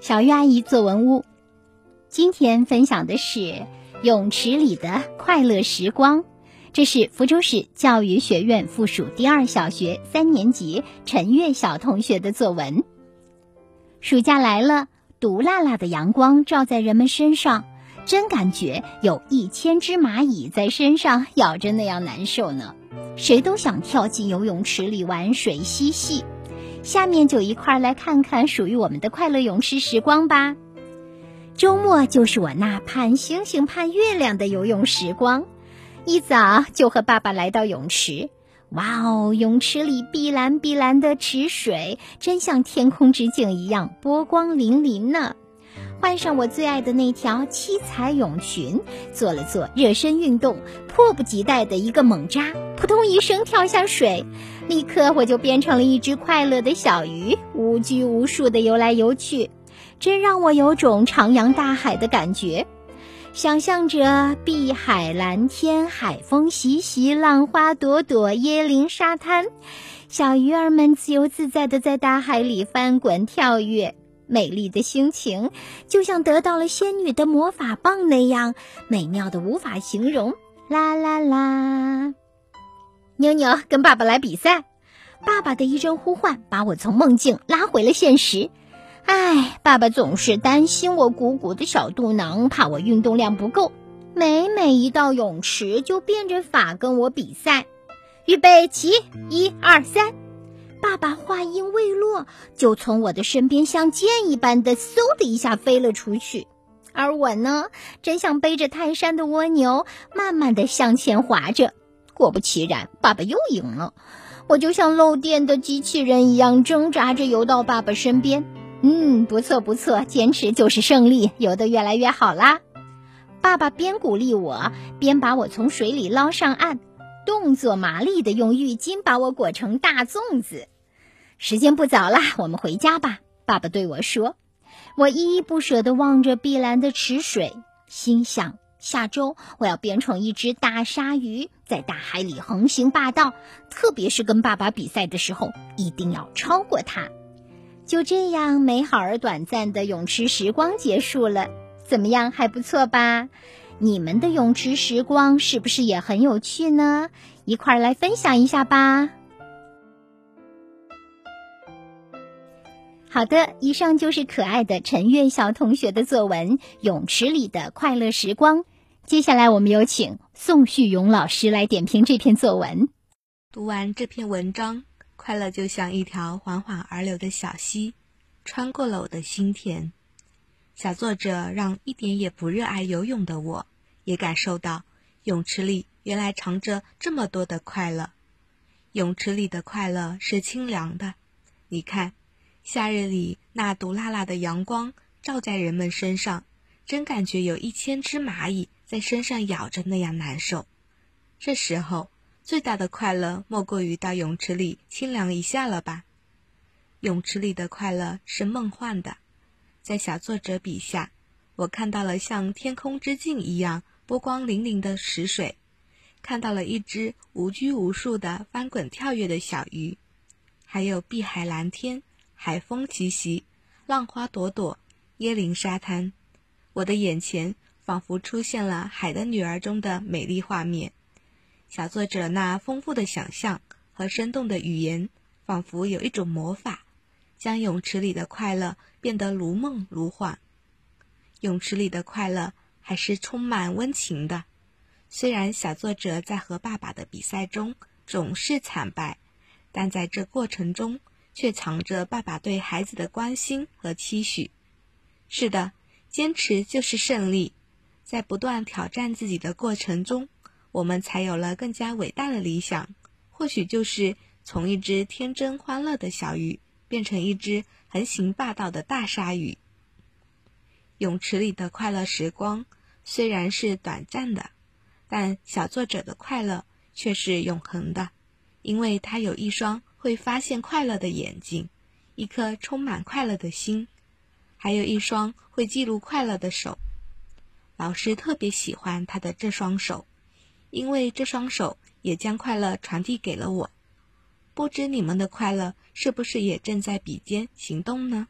小鱼阿姨作文屋，今天分享的是泳池里的快乐时光。这是福州市教育学院附属第二小学三年级陈月小同学的作文。暑假来了，毒辣辣的阳光照在人们身上，真感觉有一千只蚂蚁在身上咬着那样难受呢。谁都想跳进游泳池里玩水嬉戏。下面就一块来看看属于我们的快乐泳池时光吧。周末就是我那盼星星盼月亮的游泳时光，一早就和爸爸来到泳池。哇哦，泳池里碧蓝碧蓝的池水，真像天空之镜一样波光粼粼呢。换上我最爱的那条七彩泳裙，做了做热身运动，迫不及待的一个猛扎，扑通一声跳下水，立刻我就变成了一只快乐的小鱼，无拘无束的游来游去，真让我有种徜徉大海的感觉。想象着碧海蓝天，海风习习，浪花朵朵，椰林沙滩，小鱼儿们自由自在的在大海里翻滚跳跃。美丽的心情，就像得到了仙女的魔法棒那样美妙的无法形容。啦啦啦！妞妞跟爸爸来比赛，爸爸的一声呼唤把我从梦境拉回了现实。唉，爸爸总是担心我鼓鼓的小肚囊，怕我运动量不够，每每一到泳池就变着法跟我比赛。预备起，一二三。爸爸话音未落，就从我的身边像箭一般的嗖的一下飞了出去，而我呢，真像背着泰山的蜗牛，慢慢的向前滑着。果不其然，爸爸又赢了。我就像漏电的机器人一样挣扎着游到爸爸身边。嗯，不错不错，坚持就是胜利，游得越来越好啦。爸爸边鼓励我，边把我从水里捞上岸。动作麻利的用浴巾把我裹成大粽子。时间不早了，我们回家吧。爸爸对我说。我依依不舍地望着碧蓝的池水，心想：下周我要变成一只大鲨鱼，在大海里横行霸道。特别是跟爸爸比赛的时候，一定要超过他。就这样，美好而短暂的泳池时光结束了。怎么样，还不错吧？你们的泳池时光是不是也很有趣呢？一块儿来分享一下吧。好的，以上就是可爱的陈月小同学的作文《泳池里的快乐时光》。接下来，我们有请宋旭勇老师来点评这篇作文。读完这篇文章，快乐就像一条缓缓而流的小溪，穿过了我的心田。小作者让一点也不热爱游泳的我。也感受到，泳池里原来藏着这么多的快乐。泳池里的快乐是清凉的。你看，夏日里那毒辣辣的阳光照在人们身上，真感觉有一千只蚂蚁在身上咬着那样难受。这时候，最大的快乐莫过于到泳池里清凉一下了吧？泳池里的快乐是梦幻的，在小作者笔下，我看到了像天空之镜一样。波光粼粼的池水，看到了一只无拘无束的翻滚跳跃的小鱼，还有碧海蓝天、海风习习、浪花朵朵、椰林沙滩。我的眼前仿佛出现了《海的女儿》中的美丽画面。小作者那丰富的想象和生动的语言，仿佛有一种魔法，将泳池里的快乐变得如梦如幻。泳池里的快乐。还是充满温情的。虽然小作者在和爸爸的比赛中总是惨败，但在这过程中却藏着爸爸对孩子的关心和期许。是的，坚持就是胜利。在不断挑战自己的过程中，我们才有了更加伟大的理想。或许就是从一只天真欢乐的小鱼，变成一只横行霸道的大鲨鱼。泳池里的快乐时光。虽然是短暂的，但小作者的快乐却是永恒的，因为他有一双会发现快乐的眼睛，一颗充满快乐的心，还有一双会记录快乐的手。老师特别喜欢他的这双手，因为这双手也将快乐传递给了我。不知你们的快乐是不是也正在笔尖行动呢？